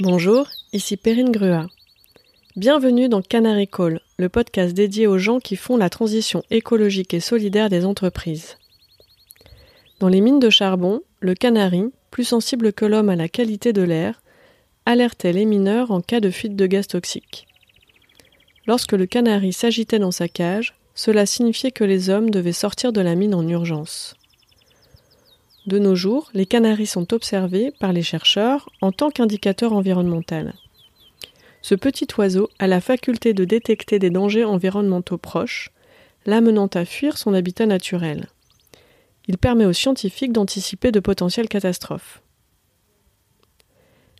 Bonjour, ici Perrine Grua. Bienvenue dans Canary Call, le podcast dédié aux gens qui font la transition écologique et solidaire des entreprises. Dans les mines de charbon, le canari, plus sensible que l'homme à la qualité de l'air, alertait les mineurs en cas de fuite de gaz toxique. Lorsque le canari s'agitait dans sa cage, cela signifiait que les hommes devaient sortir de la mine en urgence. De nos jours, les canaris sont observés par les chercheurs en tant qu'indicateur environnemental. Ce petit oiseau a la faculté de détecter des dangers environnementaux proches, l'amenant à fuir son habitat naturel. Il permet aux scientifiques d'anticiper de potentielles catastrophes.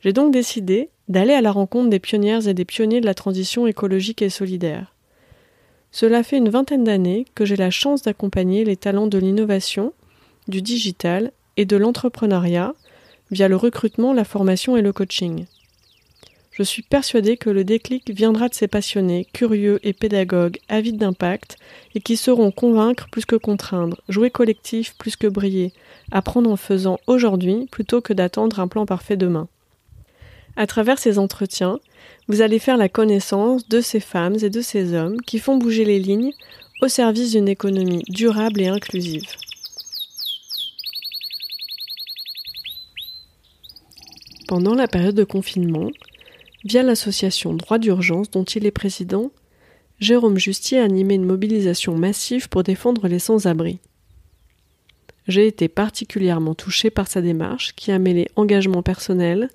J'ai donc décidé d'aller à la rencontre des pionnières et des pionniers de la transition écologique et solidaire. Cela fait une vingtaine d'années que j'ai la chance d'accompagner les talents de l'innovation du digital et de l'entrepreneuriat via le recrutement, la formation et le coaching. Je suis persuadée que le déclic viendra de ces passionnés, curieux et pédagogues, avides d'impact, et qui sauront convaincre plus que contraindre, jouer collectif plus que briller, apprendre en faisant aujourd'hui plutôt que d'attendre un plan parfait demain. À travers ces entretiens, vous allez faire la connaissance de ces femmes et de ces hommes qui font bouger les lignes au service d'une économie durable et inclusive. Pendant la période de confinement, via l'association Droit d'urgence dont il est président, Jérôme Justier a animé une mobilisation massive pour défendre les sans-abri. J'ai été particulièrement touché par sa démarche qui a mêlé engagement personnel,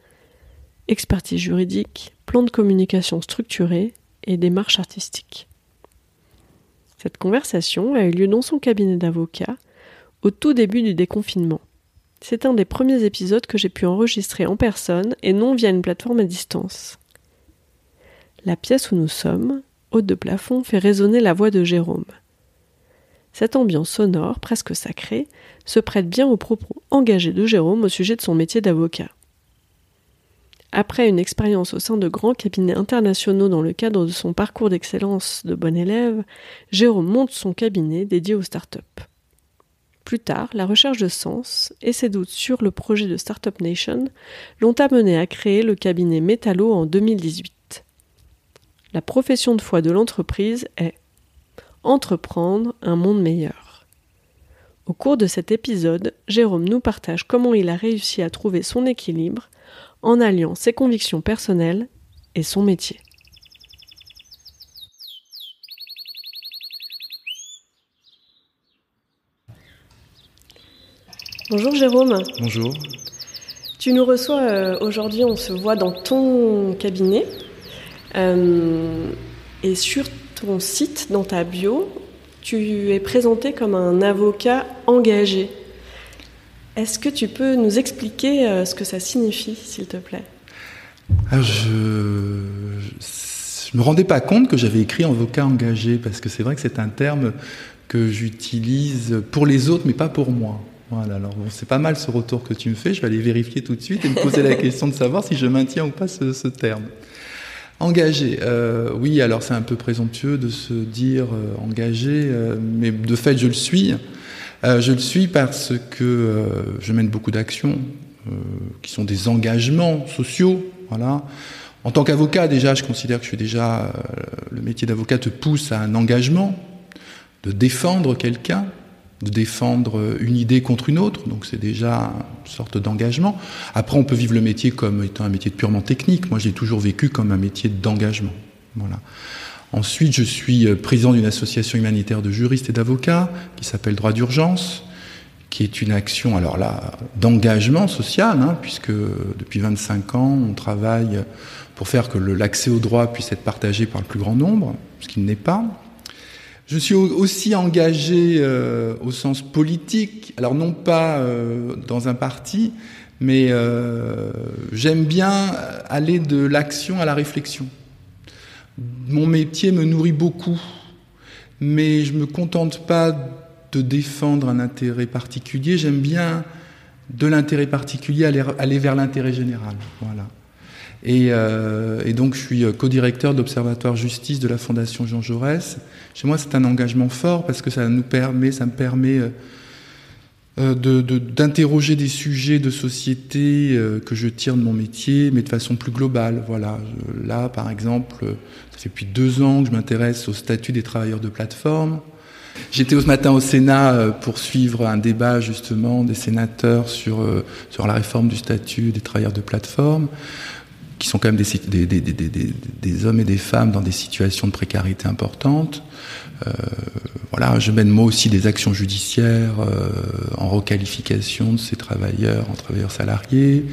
expertise juridique, plan de communication structuré et démarche artistique. Cette conversation a eu lieu dans son cabinet d'avocat au tout début du déconfinement. C'est un des premiers épisodes que j'ai pu enregistrer en personne et non via une plateforme à distance. La pièce où nous sommes, haute de plafond, fait résonner la voix de Jérôme. Cette ambiance sonore, presque sacrée, se prête bien aux propos engagés de Jérôme au sujet de son métier d'avocat. Après une expérience au sein de grands cabinets internationaux dans le cadre de son parcours d'excellence de bon élève, Jérôme monte son cabinet dédié aux startups. Plus tard, la recherche de sens et ses doutes sur le projet de Startup Nation l'ont amené à créer le cabinet Metallo en 2018. La profession de foi de l'entreprise est entreprendre un monde meilleur. Au cours de cet épisode, Jérôme nous partage comment il a réussi à trouver son équilibre en alliant ses convictions personnelles et son métier. Bonjour Jérôme. Bonjour. Tu nous reçois euh, aujourd'hui, on se voit dans ton cabinet. Euh, et sur ton site, dans ta bio, tu es présenté comme un avocat engagé. Est-ce que tu peux nous expliquer euh, ce que ça signifie, s'il te plaît? Alors je ne me rendais pas compte que j'avais écrit avocat engagé, parce que c'est vrai que c'est un terme que j'utilise pour les autres, mais pas pour moi. Voilà, alors c'est pas mal ce retour que tu me fais. Je vais aller vérifier tout de suite et me poser la question de savoir si je maintiens ou pas ce, terme. Engagé, euh, oui, alors c'est un peu présomptueux de se dire euh, engagé, euh, mais de fait je le suis. je le suis parce que je mène beaucoup d'actions qui sont des engagements sociaux. Voilà. En tant qu'avocat, déjà, je considère que je suis déjà le métier d'avocat te pousse à un engagement de défendre quelqu'un de défendre une idée contre une autre, donc c'est déjà une sorte d'engagement. Après, on peut vivre le métier comme étant un métier purement technique. Moi, je l'ai toujours vécu comme un métier d'engagement. Voilà. Ensuite, je suis euh, président d'une association humanitaire de juristes et d'avocats qui s'appelle Droit d'urgence, qui est une action, alors là, d'engagement social, hein, puisque depuis 25 ans, on travaille pour faire que l'accès au droit puisse être partagé par le plus grand nombre, ce qui n'est pas. Je suis aussi engagé euh, au sens politique, alors non pas euh, dans un parti, mais euh, j'aime bien aller de l'action à la réflexion. Mon métier me nourrit beaucoup, mais je me contente pas de défendre un intérêt particulier, j'aime bien de l'intérêt particulier aller, aller vers l'intérêt général. Voilà. Euh, et, donc, je suis euh, co-directeur d'Observatoire Justice de la Fondation Jean Jaurès. Chez moi, c'est un engagement fort parce que ça nous permet, ça me permet euh, euh, d'interroger des sujets de société que je tire de mon métier, mais de façon plus globale. Voilà. là, par exemple, ça fait depuis deux ans que je m'intéresse au statut des travailleurs de plateforme. J'étais ce matin au Sénat pour suivre un débat justement des sénateurs sur, sur la réforme du statut des travailleurs de plateforme, qui sont quand même des, des, des, des hommes et des femmes dans des situations de précarité importantes. Euh, voilà, je mène moi aussi des actions judiciaires euh, en requalification de ces travailleurs en travailleurs salariés.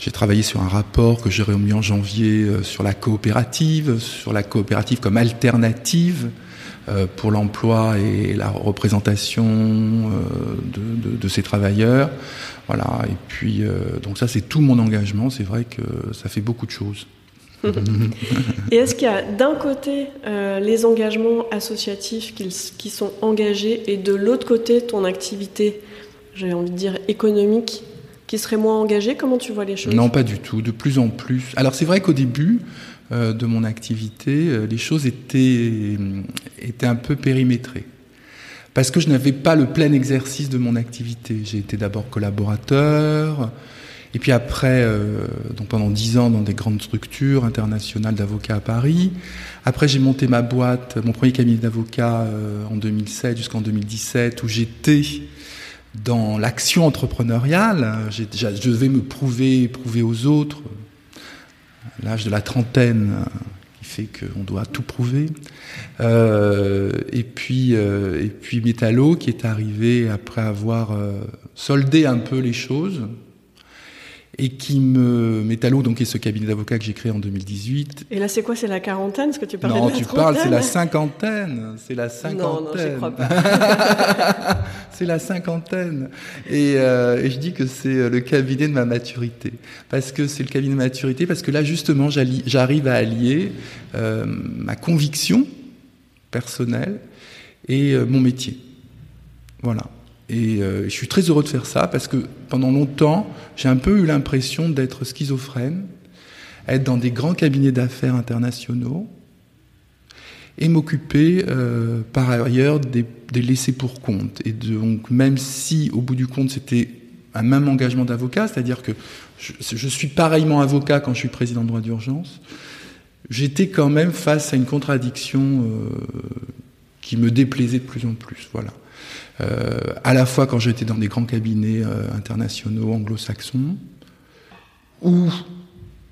J'ai travaillé sur un rapport que j'ai remis en janvier euh, sur la coopérative, sur la coopérative comme alternative pour l'emploi et la représentation de, de, ces travailleurs. Voilà. Et puis, donc ça, c'est tout mon engagement. C'est vrai que ça fait beaucoup de choses. Et est-ce qu'il y a d'un côté euh, les engagements associatifs qui, sont engagés et de l'autre côté ton activité, j'ai envie de dire économique, qui serait moins engagée Comment tu vois les choses? Non, pas du tout, de plus en plus. Alors c'est vrai qu'au début euh, de mon activité, euh, les choses étaient, étaient un peu périmétrées. Parce que je n'avais pas le plein exercice de mon activité. J'ai été d'abord collaborateur, et puis après, euh, donc pendant dix ans dans des grandes structures internationales d'avocats à Paris. Après, j'ai monté ma boîte, mon premier cabinet d'avocats euh, en 2007 jusqu'en 2017, où j'étais dans l'action entrepreneuriale. Je devais me prouver, prouver aux autres. L'âge de la trentaine qui fait qu'on doit tout prouver. Euh, et puis, euh, et puis Métallo qui est arrivé après avoir euh, soldé un peu les choses et qui me Métallo donc est ce cabinet d'avocats que j'ai créé en 2018. Et là c'est quoi? C'est la quarantaine ce que tu parlais Non, de la tu parles c'est la cinquantaine, c'est la cinquantaine. Non non, je crois pas. c'est la cinquantaine et, euh, et, je dis que c'est euh, le cabinet de ma maturité parce que c'est le cabinet de maturité parce que là justement j'arrive à allier euh, ma conviction personnelle et euh, mon métier. Voilà. Et euh, je suis très heureux de faire ça parce que pendant longtemps, j'ai un peu eu l'impression d'être schizophrène, être dans des grands cabinets d'affaires internationaux et m'occuper euh, par ailleurs des, laissés pour compte. Et donc, même si au bout du compte c'était un même engagement d'avocat, c'est-à-dire que je, je, suis pareillement avocat quand je suis président de droit d'urgence, j'étais quand même face à une contradiction euh, qui me déplaisait de plus en plus. Voilà. Euh, à la fois quand j'étais dans des grands cabinets euh, internationaux anglo-saxons, où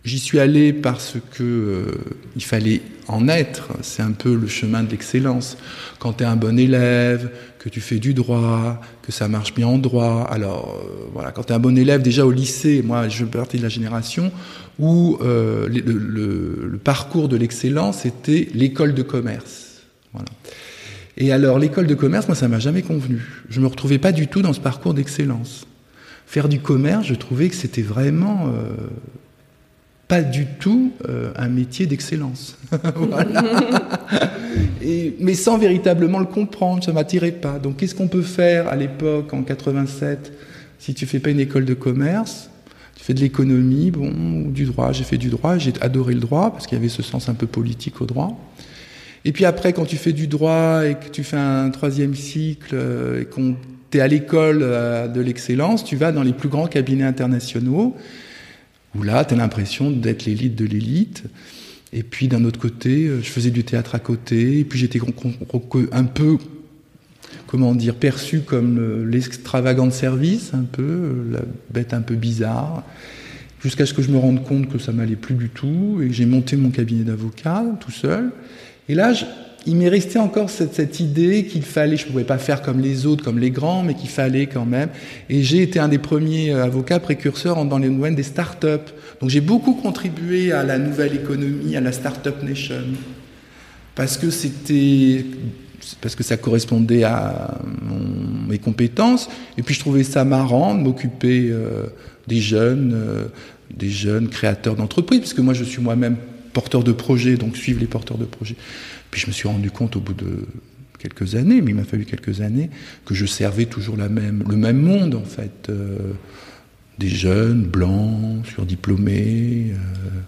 j'y suis allé parce que euh, il fallait en être. C'est un peu le chemin de l'excellence. Quand tu es un bon élève, que tu fais du droit, que ça marche bien en droit. Alors voilà, quand tu es un bon élève, déjà au lycée, moi je partais de la génération où le, le, le, parcours de l'excellence était l'école de commerce. Voilà. Et alors, l'école de commerce, moi, ça m'a jamais convenu. Je me retrouvais pas du tout dans ce parcours d'excellence. Faire du commerce, je trouvais que c'était vraiment euh, pas du tout euh, un métier d'excellence. mais sans véritablement le comprendre, ça m'attirait pas. Donc, qu'est-ce qu'on peut faire à l'époque, en 87, si tu fais pas une école de commerce? Tu fais de l'économie, bon, ou du droit. J'ai fait du droit, j'ai adoré le droit parce qu'il y avait ce sens un peu politique au droit. Et puis après, quand tu fais du droit et que tu fais un troisième cycle euh, et qu'on t'es à l'école euh, de l'excellence, tu vas dans les plus grands cabinets internationaux où là, tu as l'impression d'être l'élite de l'élite. Et puis d'un autre côté, euh, je faisais du théâtre à côté, et puis j'étais un peu, comment dire, perçu comme l'extravagant de service, un peu, la bête un peu bizarre, jusqu'à ce que je me rende compte que ça m'allait plus du tout, et j'ai monté mon cabinet d'avocat tout seul. Et là, il m'est resté encore cette, idée qu'il fallait, je ne pouvais pas faire comme les autres, comme les grands, mais qu'il fallait quand même. Et j'ai été un des premiers euh, avocats précurseurs dans les domaines des start-up. Donc j'ai beaucoup contribué à la nouvelle économie, à la start-up nation. Parce que c'était parce que ça correspondait à mes compétences. Et puis je trouvais ça marrant de m'occuper euh, des jeunes, euh, des jeunes créateurs d'entreprises, puisque moi je suis moi-même porteurs de projets, donc suivre les porteurs de projets. Puis je me suis rendu compte au bout de quelques années, mais il m'a fallu quelques années, que je servais toujours le même monde en fait. Euh, des jeunes, blancs, surdiplômés, euh,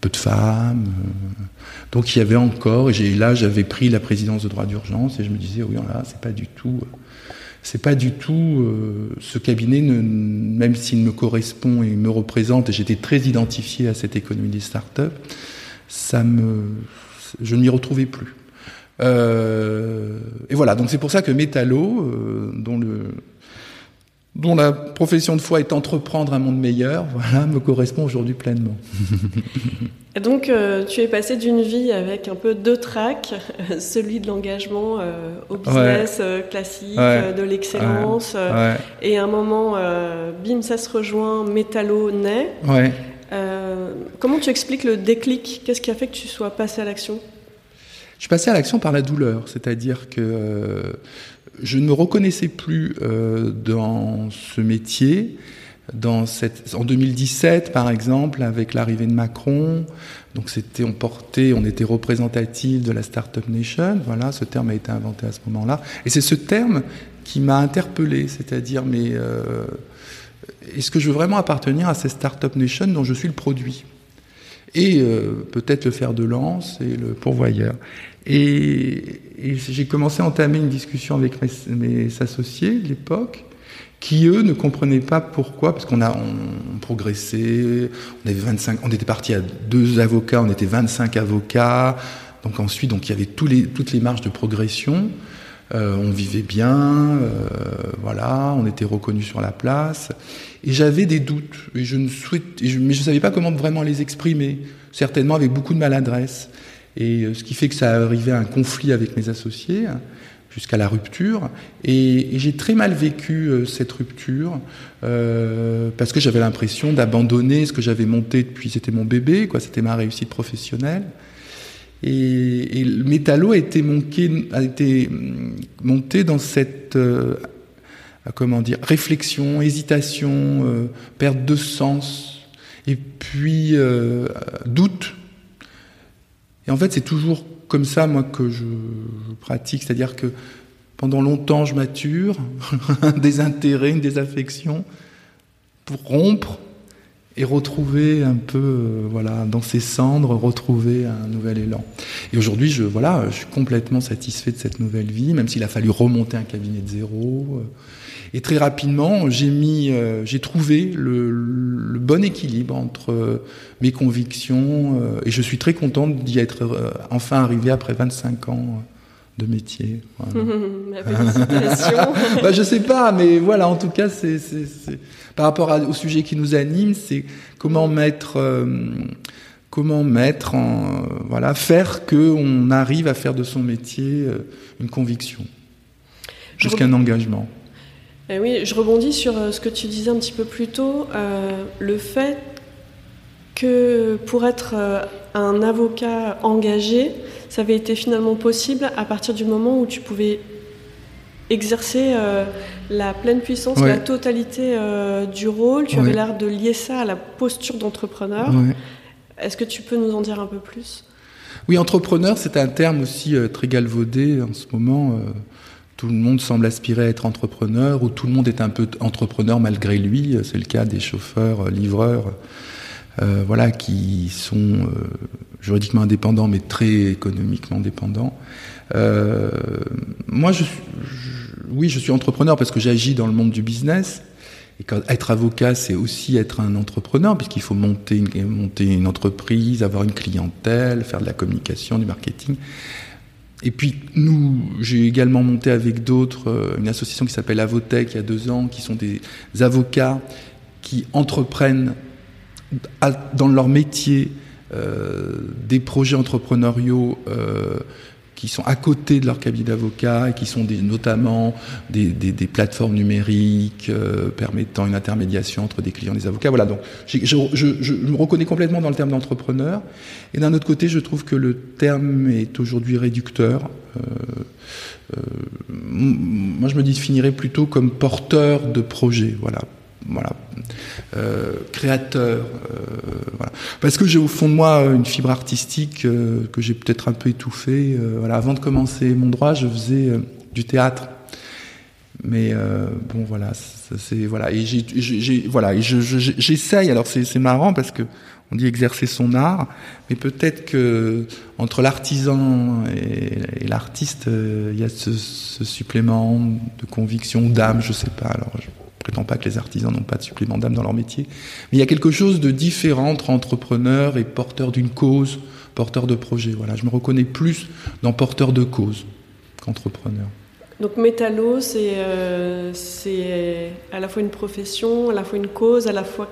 peu de femmes. Euh. Donc il y avait encore, et là j'avais pris la présidence de droit d'urgence et je me disais, oui, là, c'est pas du tout. c'est pas du tout ce cabinet, ne, même s'il me correspond et me représente, et j'étais très identifié à cette économie des startups, ça me, je ne m'y retrouvais plus. Euh, et voilà, donc c'est pour ça que Métallo, euh, dont le dont la profession de foi est entreprendre un monde meilleur, voilà, me correspond aujourd'hui pleinement. Et donc, euh, tu es passé d'une vie avec un peu deux tracks, celui de l'engagement au business classique, de l'excellence, et à un moment, bim, ça se rejoint, Métallo naît. Comment tu expliques le déclic? Qu'est-ce qui a fait que tu sois passé à l'action? Je suis passé à l'action par la douleur, c'est-à-dire que je ne me reconnaissais plus euh, dans ce métier. Dans cette, en 2017, par exemple, avec l'arrivée de Macron, donc c'était, on on était représentatif de la Startup Nation. Voilà, ce terme a été inventé à ce moment-là. Et c'est ce terme qui m'a interpellé, c'est-à-dire, mais euh, est-ce que je veux vraiment appartenir à cette Startup Nation dont je suis le produit? Et euh, peut-être le fer de lance et le pourvoyeur. Et, j'ai commencé à entamer une discussion avec mes, associés de l'époque, qui eux ne comprenaient pas pourquoi, parce qu'on a on, progressé, on avait 25, on était parti à deux avocats, on était 25 avocats, donc ensuite donc il y avait toutes les marges de progression. Euh, on vivait bien, euh, voilà, on était reconnus sur la place, et j'avais des doutes, et je ne souhaitais, mais je ne savais pas comment vraiment les exprimer, certainement avec beaucoup de maladresse. Et euh, ce qui fait que ça arrivait à un conflit avec mes associés hein, jusqu'à la rupture. Et, j'ai très mal vécu euh, cette rupture euh, parce que j'avais l'impression d'abandonner ce que j'avais monté depuis, c'était mon bébé, quoi, c'était ma réussite professionnelle. Et, le métallo a été, mm, monté dans cette comment dire, réflexion, hésitation, perte de sens, et puis doute et en fait, c'est toujours comme ça, moi, que je, pratique. C'est-à-dire que pendant longtemps, je mature, un désintérêt, une désaffection, pour rompre et retrouver un peu, euh, voilà, dans ces cendres, retrouver un nouvel élan. Et aujourd'hui, je, voilà, je suis complètement satisfait de cette nouvelle vie, même s'il a fallu remonter un cabinet de zéro. Euh, et très rapidement, j'ai mis, euh, j'ai trouvé le, bon équilibre entre mes convictions et je suis très contente d'y être enfin arrivé après 25 ans de métier. Voilà. Bah, je sais pas, mais voilà, en tout cas, c'est, par rapport au sujet qui nous anime, c'est comment mettre, comment mettre en, voilà, faire que on arrive à faire de son métier une conviction, jusqu'à un engagement. Eh oui, je rebondis sur euh, ce que tu disais un petit peu plus tôt, euh, le fait que pour être euh, un avocat engagé, ça avait été finalement possible à partir du moment où tu pouvais exercer la pleine puissance, la totalité du rôle. Tu avais l'air de lier ça à la posture d'entrepreneur. Est-ce que tu peux nous en dire un peu plus? Oui, entrepreneur, c'est un terme aussi très galvaudé en ce moment tout le monde semble aspirer à être entrepreneur ou tout le monde est un peu entrepreneur malgré lui. C'est le cas des chauffeurs, euh, livreurs, euh, voilà, qui sont euh, juridiquement indépendants mais très économiquement dépendants. moi, je, oui, je suis entrepreneur parce que j'agis dans le monde du business. Et être avocat, c'est aussi être un entrepreneur, puisqu'il faut monter une, monter une entreprise, avoir une clientèle, faire de la communication, du marketing. Et puis nous, j'ai également monté avec d'autres euh, une association qui s'appelle Avotech il y a deux ans, qui sont des avocats qui entreprennent dans leur métier euh, des projets entrepreneuriaux euh, qui sont à côté de leur cabinet d'avocat et qui sont des, notamment des, des, des, plateformes numériques euh, permettant une intermédiation entre des clients et des avocats. Voilà, donc je, je, je, me reconnais complètement dans le terme d'entrepreneur. Et d'un autre côté, je trouve que le terme est aujourd'hui réducteur. Euh, euh, moi, je me définirais plutôt comme porteur de projet. Voilà, voilà, euh, créateur, euh, voilà. Parce que j'ai au fond de moi une fibre artistique euh, que j'ai peut-être un peu étouffée. voilà, avant de commencer mon droit, je faisais du théâtre. Mais euh, bon, voilà, c'est voilà. Et j'ai, voilà, et j'essaye. Alors c'est marrant parce que on dit exercer son art, mais peut-être que entre l'artisan et, l'artiste, euh, il y a ce, ce, supplément de conviction, d'âme, je sais pas. Alors je prétends pas que les artisans n'ont pas de supplément d'âme dans leur métier, mais il y a quelque chose de différent entre entrepreneur et porteur d'une cause, porteur de projet. Voilà, je me reconnais plus dans porteur de cause qu'entrepreneur. Donc métallo, c'est euh, à la fois une profession, à la fois une cause, à la fois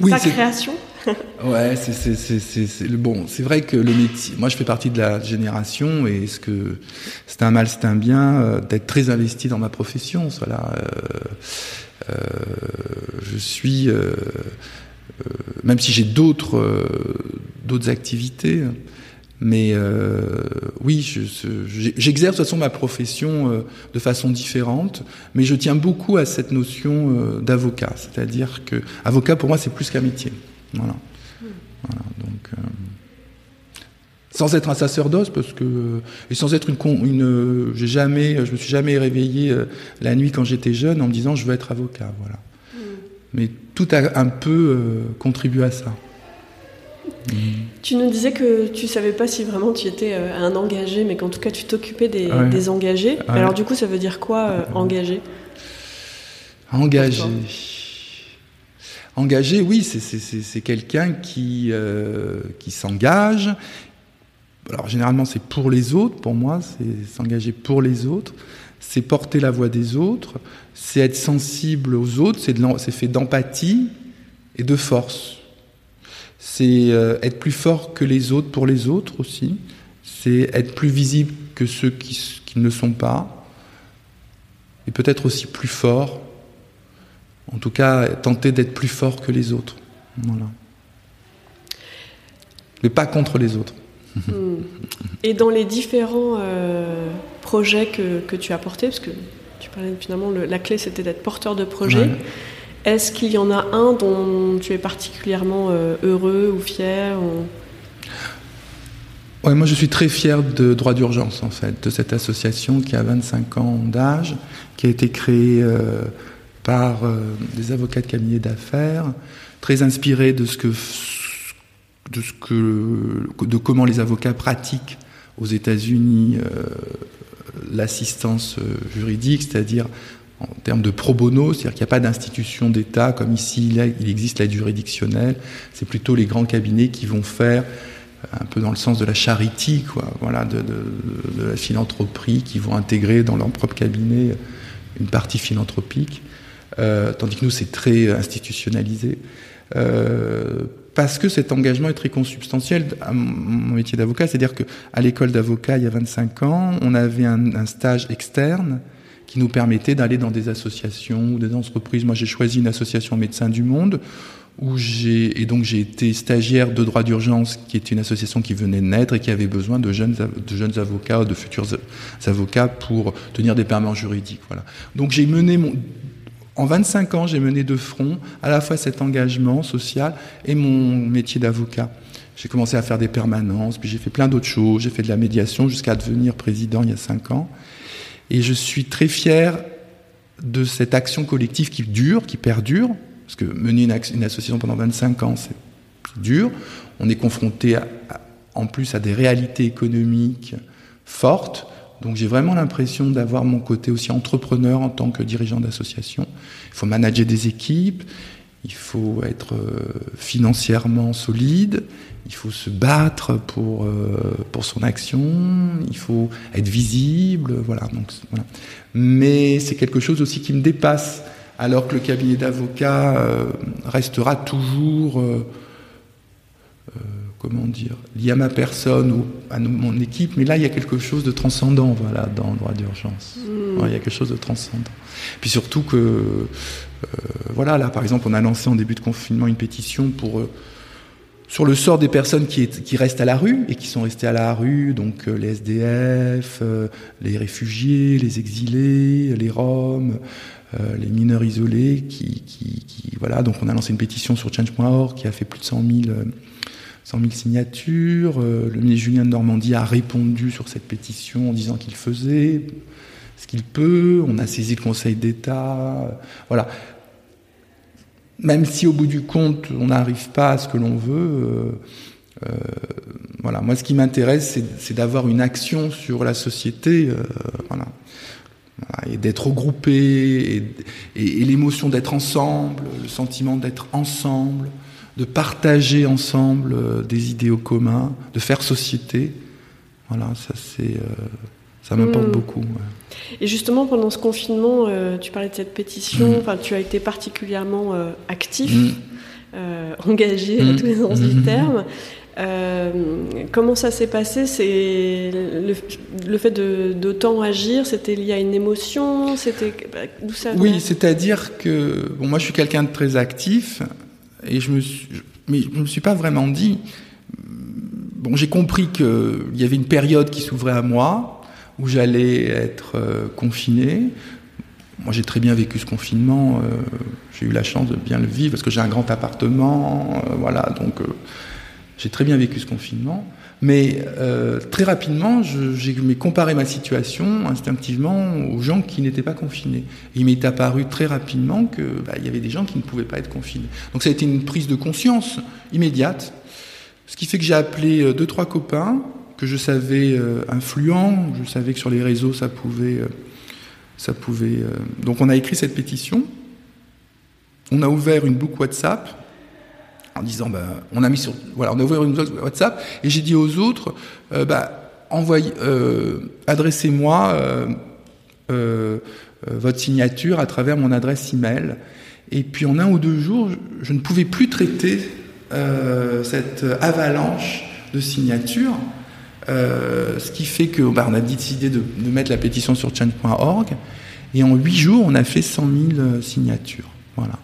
oui, sa création? ouais, c'est bon. C'est vrai que le métier. Moi, je fais partie de la génération et ce que c'est un mal, c'est un bien euh, d'être très investi dans ma profession. Voilà. Euh, euh je suis, même si j'ai d'autres d'autres activités, mais oui, j'exerce de toute façon ma profession de façon différente, mais je tiens beaucoup à cette notion d'avocat. C'est-à-dire que avocat pour moi c'est plus qu'un métier. Voilà. voilà donc sans être un sacerdoce parce que et sans être une, une j'ai jamais je me suis jamais réveillé la nuit quand j'étais jeune en me disant je veux être avocat voilà mm. mais tout a un peu contribué à ça tu nous disais que tu savais pas si vraiment tu étais euh, un engagé, mais qu'en tout cas tu t'occupais des, engagés. Alors du coup, ça veut dire quoi, euh, engagé? Engagé. Engagé, oui, c'est quelqu'un qui, euh, qui s'engage. Alors généralement, c'est pour les autres. Pour moi, c'est s'engager pour les autres. C'est porter la voix des autres. C'est être sensible aux autres. C'est fait d'empathie et de force c'est euh, être plus fort que les autres pour les autres aussi, c'est être plus visible que ceux qui, ne sont pas, et peut-être aussi plus fort, en tout cas tenter d'être plus fort que les autres. Voilà. Mais pas contre les autres. Hmm. Et dans les différents euh, projets que, tu as portés, parce que tu parlais finalement, la clé c'était d'être porteur de projet. Est-ce qu'il y en a un dont tu es particulièrement euh, heureux ou fier moi je suis très fier de Droit d'urgence en fait, de cette association qui a 25 ans d'âge, qui a été créée euh, par euh, des avocats de cabinet d'affaires, très inspirée de ce que de ce que de comment les avocats pratiquent aux États-Unis l'assistance juridique, c'est-à-dire en termes de pro bono, c'est-à-dire qu'il n'y a pas d'institution d'État comme ici il existe l'aide juridictionnelle, c'est plutôt les grands cabinets qui vont faire un peu dans le sens de la charité, quoi, voilà, de, la philanthropie, qui vont intégrer dans leur propre cabinet une partie philanthropique, euh, tandis que nous c'est très institutionnalisé. Euh, parce que cet engagement est très consubstantiel à mon métier d'avocat, c'est-à-dire qu'à l'école d'avocat, il y a 25 ans, on avait un, stage externe qui nous permettait d'aller dans des associations ou des entreprises. Moi, j'ai choisi une association Médecins du Monde, où j'ai et donc j'ai été stagiaire de droit d'urgence, qui était une association qui venait de naître et qui avait besoin de jeunes de jeunes avocats de futurs avocats pour tenir des permanents juridiques. Voilà. Donc j'ai mené mon en 25 ans, j'ai mené de front à la fois cet engagement social et mon métier d'avocat. J'ai commencé à faire des permanences, puis j'ai fait plein d'autres choses. J'ai fait de la médiation jusqu'à devenir président il y a 5 ans. Et je suis très fier de cette action collective qui dure, qui perdure, parce que mener une, association pendant 25 ans, c'est dur. On est confronté en plus à des réalités économiques fortes. Donc j'ai vraiment l'impression d'avoir mon côté aussi entrepreneur en tant que dirigeant d'association. Il faut manager des équipes, il faut être euh, financièrement solide, il faut se battre pour, euh, pour son action, il faut être visible, voilà. Donc, voilà. Mais c'est quelque chose aussi qui me dépasse, alors que le cabinet d'avocats euh, restera toujours, comment dire, lié à ma personne ou à mon équipe, mais là il y a quelque chose de transcendant, voilà, dans le droit d'urgence. Hmm. il y a quelque chose de transcendant. Puis surtout que, voilà, là par exemple, on a lancé en début de confinement une pétition pour sur le sort des personnes qui, qui, restent à la rue et qui sont restées à la rue, donc euh, les SDF, euh, les réfugiés, les exilés, les Roms, euh, les mineurs isolés, qui, qui, qui, voilà. Donc on a lancé une pétition sur Change.org qui a fait plus de 100 000, 100 000 signatures. le ministre Julien de Normandie a répondu sur cette pétition en disant qu'il faisait. ce qu'il peut. On a saisi le Conseil d'État. voilà. Même si au bout du compte, on n'arrive pas à ce que l'on veut. voilà. Moi, ce qui m'intéresse, c'est d'avoir une action sur la société. voilà et d'être regroupé, et, l'émotion d'être ensemble, le sentiment d'être ensemble, de partager ensemble euh, des idéaux communs, de faire société. Voilà, ça c'est, euh, ça m'importe hmm. beaucoup. Et justement, pendant ce confinement, euh, tu parlais de cette pétition, hmm. tu as été particulièrement actif, hmm. engagé à tous les sens du terme. Comment ça s'est passé? C'est le, fait d'autant agir, c'était lié à une émotion? C'était d'où ça Oui, c'est-à-dire que bon, moi je suis quelqu'un de très actif et je me suis, me suis pas vraiment dit. Bon, j'ai compris qu'il y avait une période qui s'ouvrait à moi où j'allais être euh, confiné. Moi, j'ai très bien vécu ce confinement. Euh, j'ai eu la chance de bien le vivre parce que j'ai un grand appartement. voilà, donc j'ai très bien vécu ce confinement, mais euh, très rapidement, j'ai comparé ma situation instinctivement aux gens qui n'étaient pas confinés. il m'est apparu très rapidement qu'il bah, y avait des gens qui ne pouvaient pas être confinés. Donc ça a été une prise de conscience immédiate, ce qui fait que j'ai appelé euh, deux trois copains que je savais euh, influents, je savais que sur les réseaux ça pouvait, ça pouvait. donc on a écrit cette pétition. On a ouvert une boucle WhatsApp en disant ben, on a mis sur voilà on a ouvert une WhatsApp et j'ai dit aux autres euh, bah, euh, adressez-moi euh, votre signature à travers mon adresse email. Et puis en un ou deux jours je, ne pouvais plus traiter cette avalanche de signatures ce qui fait que bah, on a décidé de, de, mettre la pétition sur change.org et en huit jours on a fait 100 000 signatures. Voilà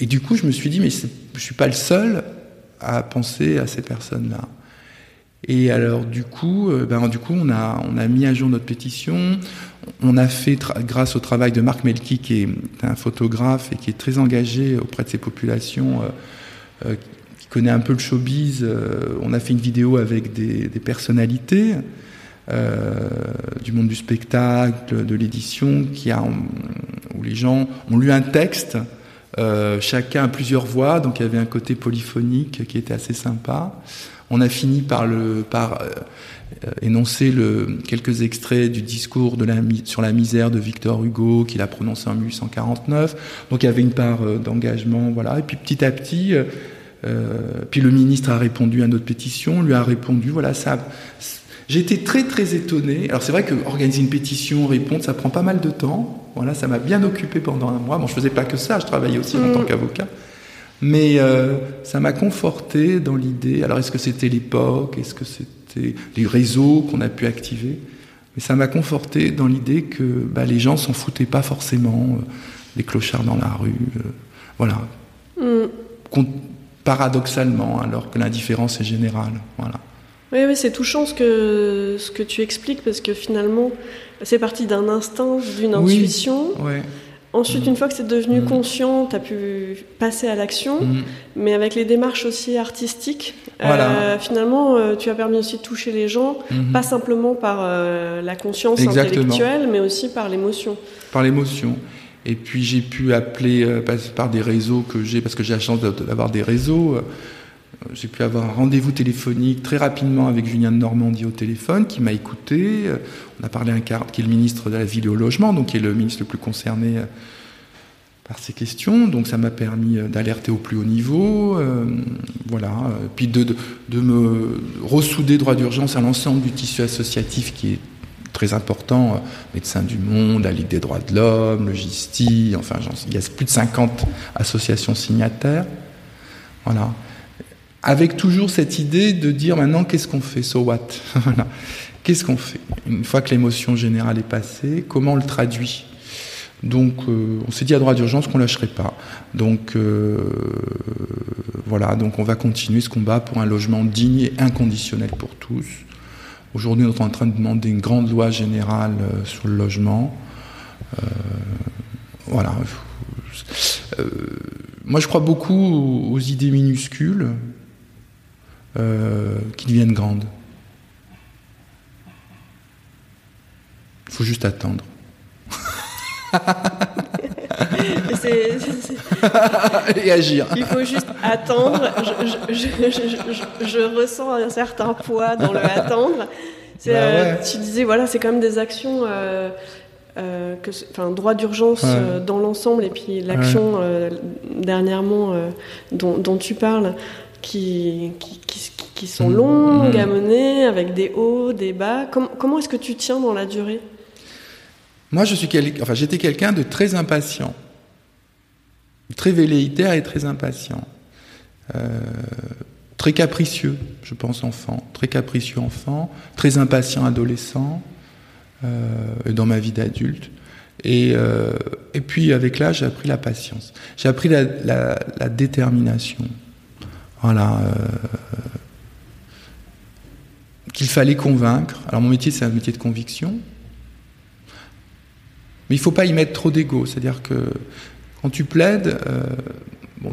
et du coup, je me suis dit, mais je ne suis pas le seul à penser à ces personnes-là. Et alors, du coup, euh, ben, du coup on, a, on a mis à jour notre pétition. On a fait, grâce au travail de Marc Melki, qui est un photographe et qui est très engagé auprès de ces populations, euh, euh, qui connaît un peu le showbiz, on a fait une vidéo avec des, personnalités. du monde du spectacle, de l'édition, où les gens ont lu un texte euh, chacun a plusieurs voix, donc il y avait un côté polyphonique qui était assez sympa. On a fini par, le, par euh, énoncer quelques extraits du discours sur la misère de Victor Hugo qu'il a prononcé en 1849. Donc il y avait une part euh, d'engagement, voilà. Et puis petit à petit, puis le ministre a répondu à notre pétition, lui a répondu, voilà, ça. Été très très étonné. Alors c'est vrai que organiser une pétition, répondre, ça prend pas mal de temps. Voilà, ça m'a bien occupé pendant un mois. Bon, je faisais pas que ça, je travaillais aussi en tant mm. qu'avocat. Mais euh, ça m'a conforté dans l'idée. Alors, est-ce que c'était l'époque? Est-ce que c'était les réseaux qu'on a pu activer? Mais ça m'a conforté dans l'idée que bah, les gens s'en foutaient pas forcément, euh, les clochards dans la rue. Euh, voilà. Mm. Paradoxalement, alors que l'indifférence est générale. Voilà. Oui, oui c'est touchant ce que, ce que tu expliques, parce que finalement, c'est parti d'un instinct, d'une intuition. Ensuite, une fois que c'est devenu mm. conscient, tu as pu passer à l'action, mm. mais avec les démarches aussi artistiques, euh, finalement, euh, tu as permis aussi de toucher les gens, mm-hmm. pas simplement par euh, la conscience intellectuelle, mais aussi par l'émotion. Par l'émotion. Et puis j'ai pu appeler par des réseaux que j'ai, parce que j'ai la chance d'avoir des réseaux j'ai pu avoir un rendez-vous téléphonique très rapidement avec Julien de Normandie au téléphone, qui m'a écouté. On a parlé à un cadre qui est le ministre de la Ville et au Logement, donc qui est le ministre le plus concerné euh, par ces questions. Donc ça m'a permis euh, d'alerter au plus haut niveau. Euh, voilà. Puis de, de, me ressouder droit d'urgence à l'ensemble du tissu associatif qui est très important, Médecins du Monde, la Ligue des droits de l'homme, le GISTI, enfin il y a plus de 50 associations signataires. Voilà avec toujours cette idée de dire maintenant qu'est-ce qu'on fait, so what? Qu'est-ce qu'on fait? Une fois que l'émotion générale est passée, comment on le traduit? Donc, euh, on s'est dit à droit d'urgence qu'on lâcherait pas. Donc, euh, voilà. Donc, on va continuer ce combat pour un logement digne et inconditionnel pour tous. Aujourd'hui, on est en train de demander une grande loi générale euh, sur le logement. voilà. moi, je crois beaucoup aux idées minuscules. Euh, qui deviennent grandes. faut juste attendre. Et agir. il faut juste attendre. Je, je- je- je- je ressens un certain poids dans le attendre. Bah euh, tu disais, voilà, c'est quand même des actions, euh, euh, que, enfin, droit d'urgence Ouais. dans l'ensemble, et puis l'action dernièrement dont, dont tu parles, qui, qui, qui- qui sont Mhm. longues à Mhm. mener, avec des hauts, des bas. Com- comment est-ce que tu tiens dans la durée? Moi, je suis quel- enfin, j'étais quelqu'un de très impatient, très velléitaire et très impatient, Euh, très capricieux, je pense enfant, très capricieux enfant, très impatient adolescent, euh, dans ma vie d'adulte. Et, euh, et puis avec l'âge, j'ai appris la patience, j'ai appris la, la- la détermination. Voilà. euh, qu'il fallait convaincre. Alors mon métier, c'est un métier de conviction. Mais il faut pas y mettre trop d'ego. C'est-à-dire que quand tu plaides, euh,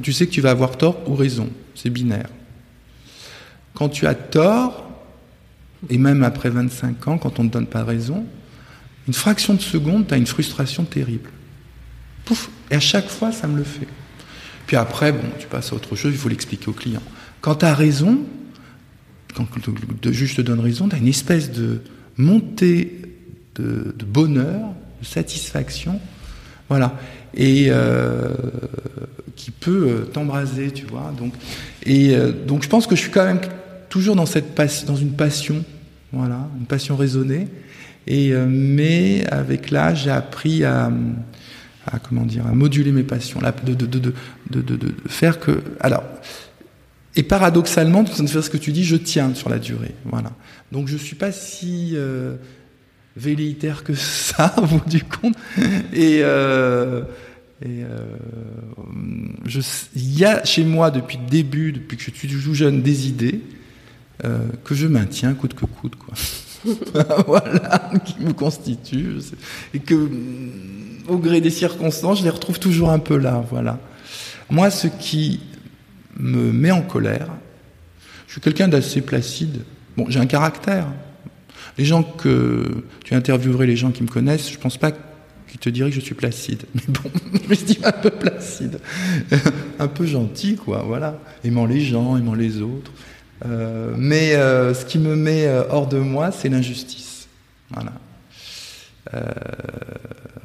tu sais que tu vas avoir tort ou raison. C'est binaire. Quand tu as tort, et même après 25 ans, quand on ne te donne pas raison, une fraction de seconde, tu as une frustration terrible. Pouf Et à chaque fois, ça me le fait. Puis après, bon, tu passes à autre chose, il faut l'expliquer au client. Quand tu as raison, quand le juge te donne raison, tu as une espèce de montée de, bonheur, de satisfaction, voilà, et euh, qui peut euh, t'embraser, tu vois. Donc, et euh, donc je pense que je suis quand même toujours dans cette dans une passion, voilà, une passion raisonnée. Et mais avec l'âge, j'ai appris à, à comment dire, à moduler mes passions, là, de, de, de, de, faire que, alors. Et paradoxalement, tout ce que tu dis, je tiens sur la durée. Voilà. Donc je suis pas si euh, que ça, au bout du compte. Et, euh, euh, il y a chez moi depuis le début, depuis que je suis tout jeune, des idées euh, que je maintiens coûte que coûte, quoi. voilà, qui me sais. et que mm, au gré des circonstances, je les retrouve toujours un peu là, voilà. Moi, ce qui me met en colère. Je suis quelqu'un d'assez placide. Bon, j'ai un caractère. Les gens que tu interviewerais, les gens qui me connaissent, je pense pas qu'ils te diraient que je suis placide. Mais bon, je dis un peu placide, un peu gentil, quoi. Voilà, aimant les gens, aimant les autres. Euh, mais euh, ce qui me met euh, hors de moi, c'est l'injustice. Voilà. Euh,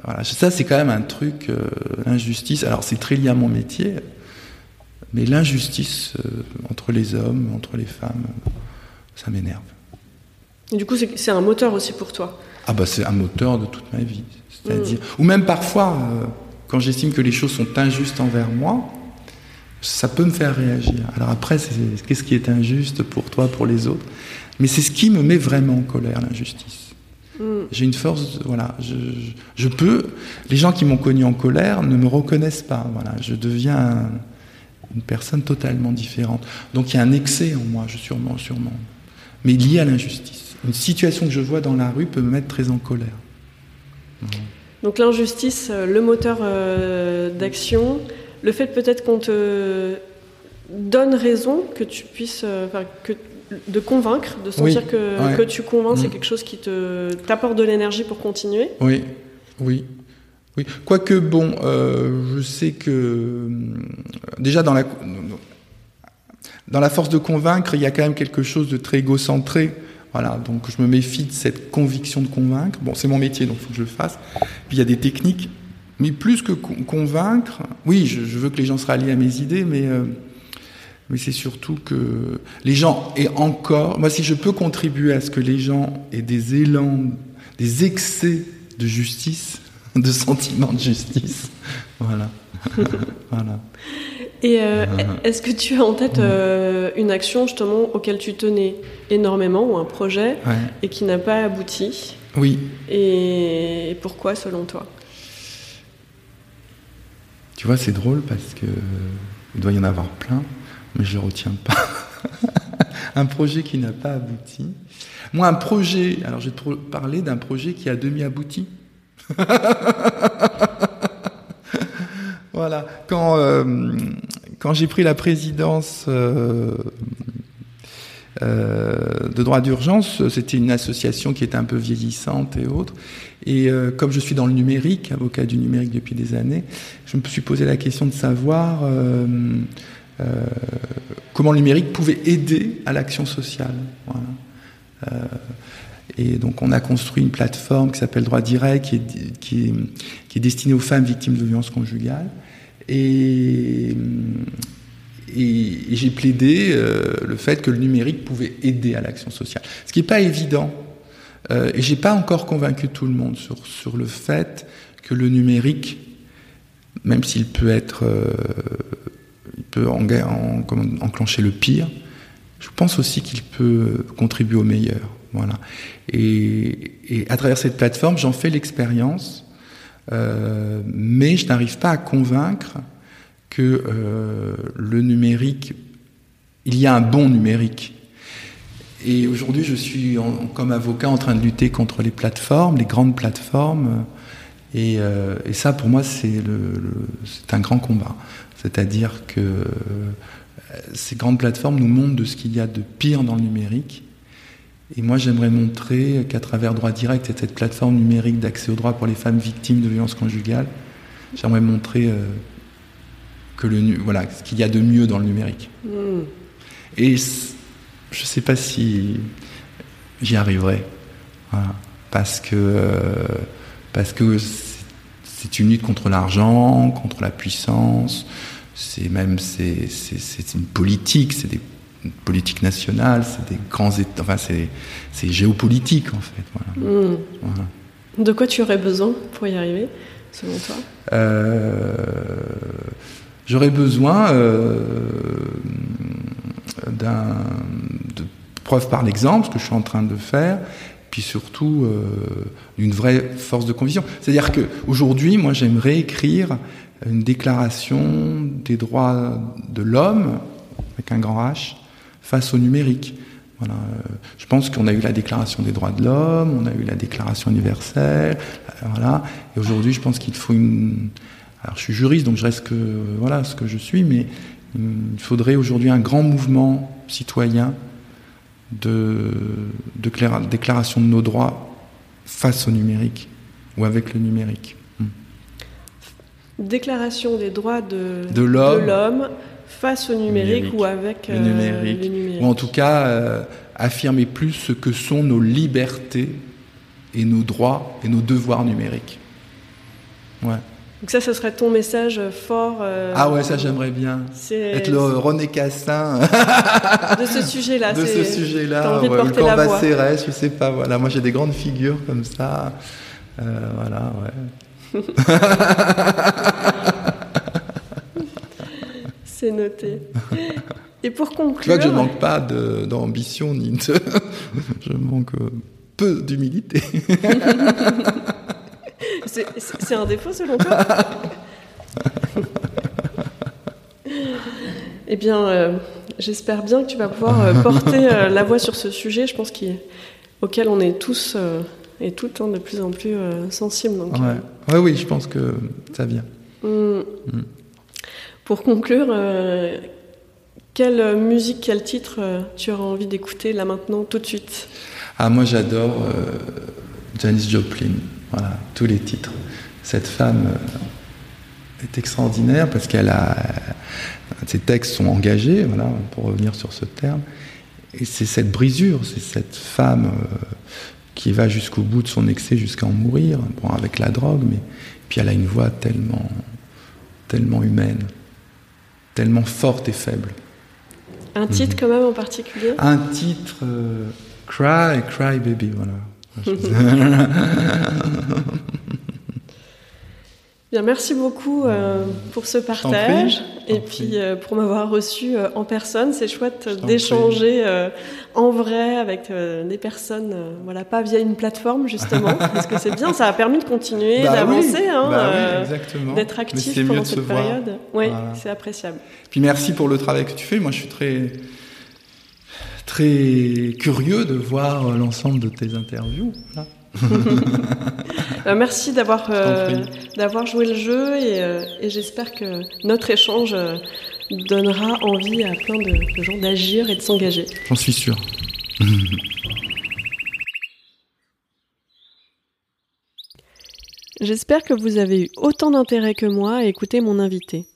voilà. Ça, c'est quand même un truc, l'injustice. Alors, c'est très lié à mon métier. Mais l'injustice entre les hommes, entre les femmes, ça m'énerve. Et Du coup, c'est un moteur aussi pour toi. Ah bah c'est un moteur de toute ma vie. C'est-à-dire, ou même parfois, quand j'estime que les choses sont injustes envers moi, ça peut me faire réagir. Alors après, c'est- qu'est-ce qui est injuste pour toi, pour les autres? Mais c'est ce qui me met vraiment en colère, l'injustice. Mm. J'ai une force, voilà, je, peux. Les gens qui m'ont connu en colère ne me reconnaissent pas. Voilà, je deviens un- une personne totalement différente. Donc il y a un excès en moi, je sûrement, sûrement, mais lié à l'injustice. Une situation que je vois dans la rue peut me mettre très en colère. Donc l'injustice, euh, le moteur euh, d'action, le fait peut-être qu'on te donne raison, que tu puisses, euh, enfin, que de convaincre, de sentir Oui, que, ouais. que tu convaincs, c'est Mm. quelque chose qui te t'apporte de l'énergie pour continuer. Oui, oui. Oui, quoique bon, euh, je sais que euh, déjà dans la dans la force de convaincre, il y a quand même quelque chose de très égocentré. Voilà, donc je me méfie de cette conviction de convaincre. Bon, c'est mon métier, donc il faut que je le fasse. Puis il y a des techniques, mais plus que con- convaincre, oui, je, je veux que les gens se rallient à mes idées, mais euh, mais c'est surtout que les gens aient encore. Moi, si je peux contribuer à ce que les gens aient des élans, des excès de justice, de sentiment de justice, voilà, voilà. Et euh, est-ce que tu as en tête euh, une action justement auquel tu tenais énormément ou un projet Ouais. et qui n'a pas abouti? Oui, Et pourquoi selon toi? Tu vois, c'est drôle parce que il doit y en avoir plein, mais je ne retiens pas. un projet qui n'a pas abouti. Moi, un projet, alors je vais te parler d'un projet qui a demi-abouti. voilà, quand, euh, quand j'ai pris la présidence euh, de droit d'urgence, c'était une association qui était un peu vieillissante et autres. Et comme je suis dans le numérique, avocat du numérique depuis des années, je me suis posé la question de savoir comment le numérique pouvait aider à l'action sociale. Et donc on a construit une plateforme qui s'appelle Droit Direct, qui est, qui, est, qui est, destinée aux femmes victimes de violences conjugales. Et, et, j'ai plaidé euh, le fait que le numérique pouvait aider à l'action sociale. Ce qui n'est pas évident. Euh, et j'ai pas encore convaincu tout le monde sur, sur le fait que le numérique, même s'il peut être, euh, il peut en, en, enclencher le pire, je pense aussi qu'il peut contribuer au meilleur. Voilà. Et, et, à travers cette plateforme, j'en fais l'expérience, euh, mais je n'arrive pas à convaincre que euh, le numérique, il y a un bon numérique. Et aujourd'hui, je suis comme avocat en train de lutter contre les plateformes, les grandes plateformes. Et, euh, ça, pour moi, c'est un grand combat. C'est-à-dire que euh, ces grandes plateformes nous montrent de ce qu'il y a de pire dans le numérique et moi, j'aimerais montrer qu'à travers Droit Direct et cette plateforme numérique d'accès au droit pour les femmes victimes de violences conjugales, j'aimerais montrer que le, voilà, ce qu'il y a de mieux dans le numérique. Mm. Et je ne sais pas si j'y arriverai. Voilà. Parce que euh, parce que c'est une lutte contre l'argent, contre la puissance. C'est même c'est une politique, c'est des politique nationale, c'est des grands enfin c'est, c'est géopolitique en fait. Voilà. Mmh. Voilà. De quoi tu aurais besoin pour y arriver, selon toi? Euh, J'aurais besoin euh, de preuve par l'exemple, ce que je suis en train de faire, puis surtout euh, d'une vraie force de conviction. C'est-à-dire que aujourd'hui, moi, j'aimerais écrire une déclaration des droits de l'homme avec un grand H face au numérique. Voilà. Je pense qu'on a eu la Déclaration des droits de l'homme, on a eu la Déclaration universelle, euh, voilà. Et aujourd'hui, je pense qu'il faut une. Alors, je suis juriste, donc je reste que voilà ce que je suis, mais il faudrait aujourd'hui un grand mouvement citoyen de, de déclaration de nos droits face au numérique ou avec le numérique. Hmm. Déclaration des droits de, de l'homme face au numérique, ou avec le, euh, numérique. Ou en tout cas, euh, affirmer plus ce que sont nos libertés et nos droits et nos devoirs numériques. Ouais. Donc ça, ce serait ton message fort. Euh, ah ouais, ça j'aimerais bien. Être le René Cassin. de ce sujet-là. De ce sujet-là. Ouais, ou Cambat Cérès, je sais pas. Voilà, moi j'ai des grandes figures comme ça. voilà, ouais. C'est noté. Et pour conclure. Tu vois que je manque pas d'ambition ni de. je manque euh, peu d'humilité. C'est un défaut selon toi Eh bien, euh, j'espère bien que tu vas pouvoir euh, porter la voix sur ce sujet, je pense, auquel on est tous et toutes hein, de plus en plus sensibles. Donc, ouais. oui, je pense que ça vient. Hmm. Pour conclure, euh, quelle musique, quel titre euh, tu auras envie d'écouter là maintenant, tout de suite? Ah, moi j'adore euh, Janis Joplin, voilà, tous les titres. Cette femme est extraordinaire parce qu'elle a. Ses textes sont engagés, voilà, pour revenir sur ce terme. Et c'est cette brisure, c'est cette femme qui va jusqu'au bout de son excès, jusqu'à en mourir, bon, avec la drogue, mais puis elle a une voix tellement, tellement humaine tellement forte et faible. Un titre quand même en particulier? Un titre, euh, Cry, Cry Baby, voilà. Bien, merci beaucoup euh, pour ce partage et puis euh, pour m'avoir reçu euh, en personne. C'est chouette d'échanger en vrai avec des personnes, voilà, pas via une plateforme justement, parce que c'est bien, ça a permis de continuer, bah d'avancer, hein, bah d'être actif pendant cette période. Oui, c'est appréciable. Puis merci pour le travail que tu fais. Moi, je suis très très curieux de voir l'ensemble de tes interviews. Euh, merci d'avoir euh, d'avoir joué le jeu et, euh, et j'espère que notre échange donnera envie à plein de, gens d'agir et de s'engager. J'en suis sûr. J'espère que vous avez eu autant d'intérêt que moi à écouter mon invité.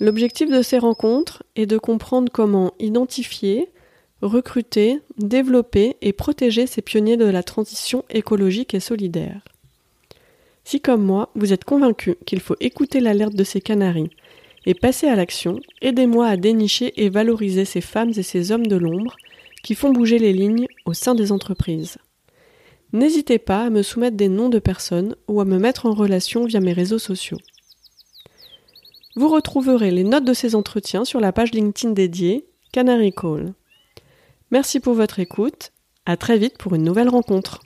L'objectif de ces rencontres est de comprendre comment identifier, recruter, développer et protéger ces pionniers de la transition écologique et solidaire. Si comme moi, vous êtes convaincu qu'il faut écouter l'alerte de ces canaris et passer à l'action, aidez-moi à dénicher et valoriser ces femmes et ces hommes de l'ombre qui font bouger les lignes au sein des entreprises. N'hésitez pas à me soumettre des noms de personnes ou à me mettre en relation via mes réseaux sociaux. Vous retrouverez les notes de ces entretiens sur la page LinkedIn dédiée Canary Call. Merci pour votre écoute. À très vite pour une nouvelle rencontre.